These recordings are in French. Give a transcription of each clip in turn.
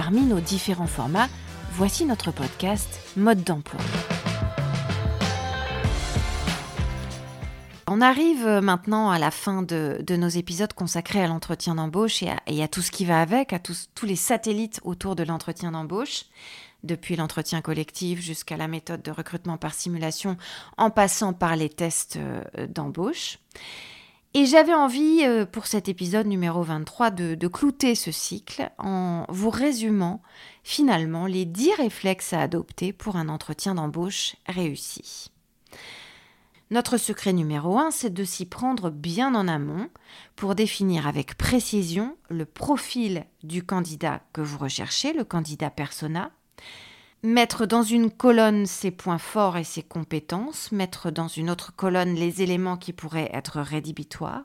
Parmi nos différents formats, voici notre podcast Mode d'emploi. On arrive maintenant à la fin de, nos épisodes consacrés à l'entretien d'embauche et, à tout ce qui va avec, à tous, tous les satellites autour de l'entretien d'embauche, depuis l'entretien collectif jusqu'à la méthode de recrutement par simulation, en passant par les tests euh, d'embauche. Et j'avais envie, euh, pour cet épisode numéro 23, de, de, clouter ce cycle en vous résumant finalement les 10 réflexes à adopter pour un entretien d'embauche réussi. Notre secret numéro 1, c'est de s'y prendre bien en amont pour définir avec précision le profil du candidat que vous recherchez, le candidat persona, mettre dans une colonne ses points forts et ses compétences, mettre dans une autre colonne les éléments qui pourraient être rédhibitoires,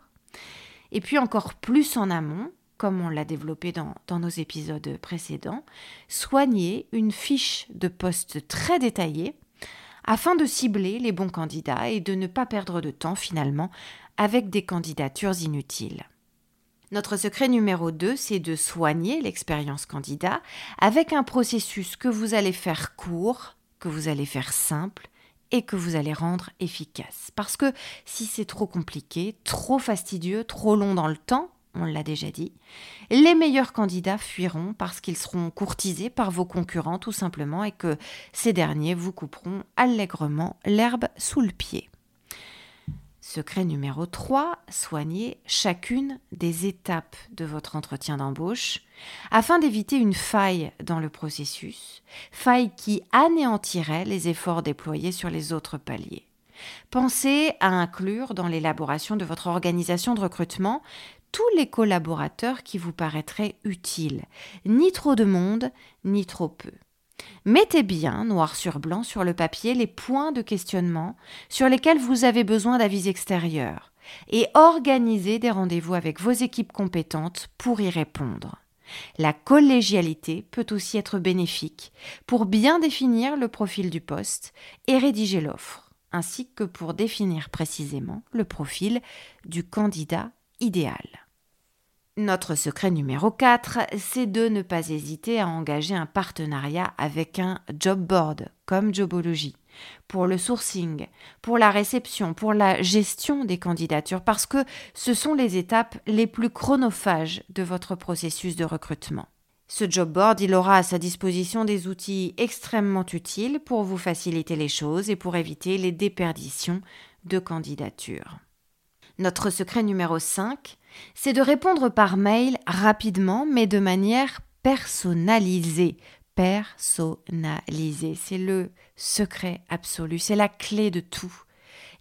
et puis encore plus en amont, comme on l'a développé dans, nos épisodes précédents, soigner une fiche de poste très détaillée afin de cibler les bons candidats et de ne pas perdre de temps finalement avec des candidatures inutiles. Notre secret numéro 2, c'est de soigner l'expérience candidat avec un processus que vous allez faire court, que vous allez faire simple et que vous allez rendre efficace. Parce que si c'est trop compliqué, trop fastidieux, trop long dans le temps, on l'a déjà dit, les meilleurs candidats fuiront parce qu'ils seront courtisés par vos concurrents tout simplement et que ces derniers vous couperont allègrement l'herbe sous le pied. Secret numéro 3, soignez chacune des étapes de votre entretien d'embauche afin d'éviter une faille dans le processus, faille qui anéantirait les efforts déployés sur les autres paliers. Pensez à inclure dans l'élaboration de votre organisation de recrutement tous les collaborateurs qui vous paraîtraient utiles, ni trop de monde, ni trop peu. Mettez bien, noir sur blanc, sur le papier les points de questionnement sur lesquels vous avez besoin d'avis extérieurs et organisez des rendez-vous avec vos équipes compétentes pour y répondre. La collégialité peut aussi être bénéfique pour bien définir le profil du poste et rédiger l'offre, ainsi que pour définir précisément le profil du candidat idéal. Notre secret numéro 4, c'est de ne pas hésiter à engager un partenariat avec un job board comme Jobology pour le sourcing, pour la réception, pour la gestion des candidatures, parce que ce sont les étapes les plus chronophages de votre processus de recrutement. Ce job board, il aura à sa disposition des outils extrêmement utiles pour vous faciliter les choses et pour éviter les déperditions de candidatures. Notre secret numéro 5, c'est de répondre par mail rapidement, mais de manière personnalisée. Personnalisée, c'est le secret absolu, c'est la clé de tout.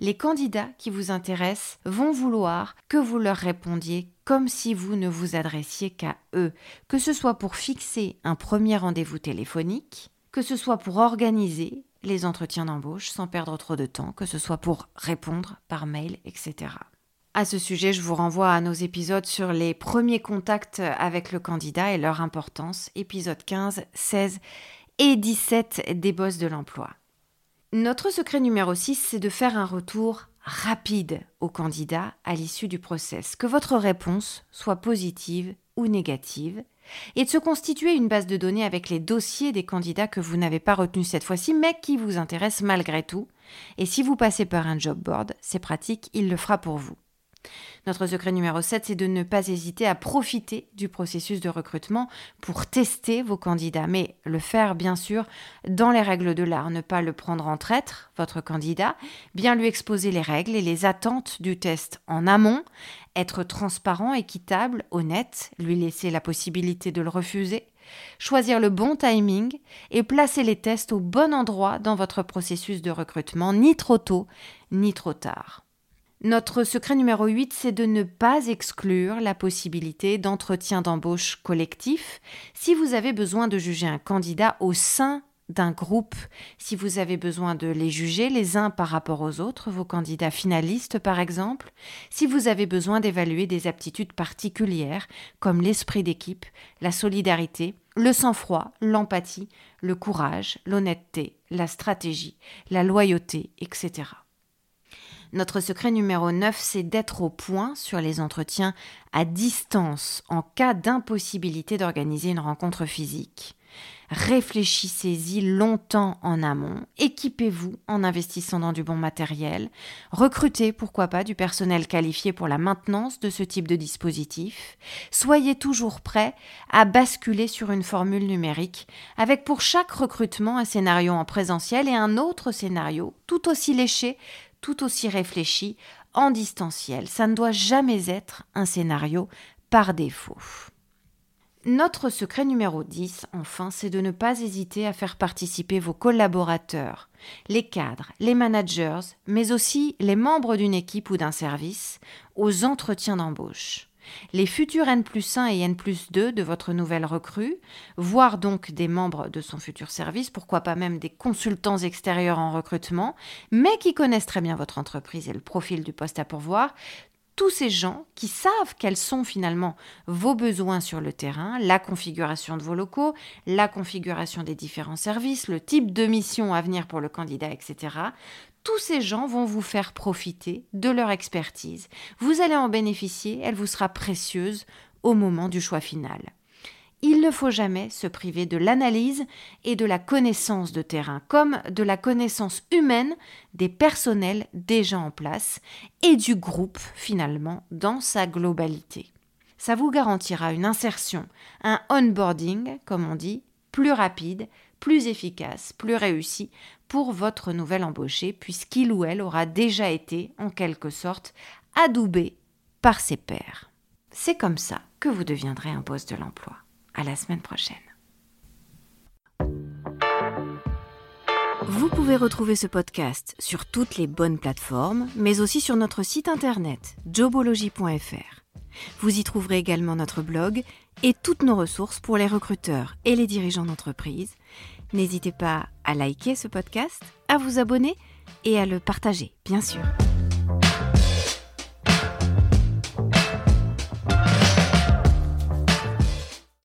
Les candidats qui vous intéressent vont vouloir que vous leur répondiez comme si vous ne vous adressiez qu'à eux, que ce soit pour fixer un premier rendez-vous téléphonique, que ce soit pour organiser les entretiens d'embauche sans perdre trop de temps, que ce soit pour répondre par mail, etc. À ce sujet, je vous renvoie à nos épisodes sur les premiers contacts avec le candidat et leur importance, épisode 15, 16 et 17 des bosses de l'emploi. Notre secret numéro 6, c'est de faire un retour rapide au candidat à l'issue du process, que votre réponse soit positive ou négative, et de se constituer une base de données avec les dossiers des candidats que vous n'avez pas retenus cette fois-ci, mais qui vous intéressent malgré tout. Et si vous passez par un job board, c'est pratique, il le fera pour vous. Notre secret numéro 7, c'est de ne pas hésiter à profiter du processus de recrutement pour tester vos candidats, mais le faire bien sûr dans les règles de l'art, ne pas le prendre en traître, votre candidat, bien lui exposer les règles et les attentes du test en amont, être transparent, équitable, honnête, lui laisser la possibilité de le refuser, choisir le bon timing et placer les tests au bon endroit dans votre processus de recrutement, ni trop tôt, ni trop tard. Notre secret numéro 8, c'est de ne pas exclure la possibilité d'entretien d'embauche collectif si vous avez besoin de juger un candidat au sein d'un groupe, si vous avez besoin de les juger les uns par rapport aux autres, vos candidats finalistes par exemple, si vous avez besoin d'évaluer des aptitudes particulières comme l'esprit d'équipe, la solidarité, le sang-froid, l'empathie, le courage, l'honnêteté, la stratégie, la loyauté, etc. Notre secret numéro 9, c'est d'être au point sur les entretiens à distance en cas d'impossibilité d'organiser une rencontre physique. Réfléchissez-y longtemps en amont, équipez-vous en investissant dans du bon matériel, recrutez pourquoi pas du personnel qualifié pour la maintenance de ce type de dispositif, soyez toujours prêt à basculer sur une formule numérique avec pour chaque recrutement un scénario en présentiel et un autre scénario tout aussi léché tout aussi réfléchi en distanciel. Ça ne doit jamais être un scénario par défaut. Notre secret numéro 10, enfin, c'est de ne pas hésiter à faire participer vos collaborateurs, les cadres, les managers, mais aussi les membres d'une équipe ou d'un service aux entretiens d'embauche les futurs N plus 1 et N plus 2 de votre nouvelle recrue, voire donc des membres de son futur service, pourquoi pas même des consultants extérieurs en recrutement, mais qui connaissent très bien votre entreprise et le profil du poste à pourvoir, tous ces gens qui savent quels sont finalement vos besoins sur le terrain, la configuration de vos locaux, la configuration des différents services, le type de mission à venir pour le candidat, etc. Tous ces gens vont vous faire profiter de leur expertise. Vous allez en bénéficier, elle vous sera précieuse au moment du choix final il ne faut jamais se priver de l'analyse et de la connaissance de terrain, comme de la connaissance humaine des personnels déjà en place et du groupe finalement dans sa globalité. Ça vous garantira une insertion, un onboarding, comme on dit, plus rapide, plus efficace, plus réussi pour votre nouvel embauché, puisqu'il ou elle aura déjà été, en quelque sorte, adoubé par ses pairs. C'est comme ça que vous deviendrez un poste de l'emploi. À la semaine prochaine. Vous pouvez retrouver ce podcast sur toutes les bonnes plateformes, mais aussi sur notre site internet jobology.fr. Vous y trouverez également notre blog et toutes nos ressources pour les recruteurs et les dirigeants d'entreprise. N'hésitez pas à liker ce podcast, à vous abonner et à le partager, bien sûr.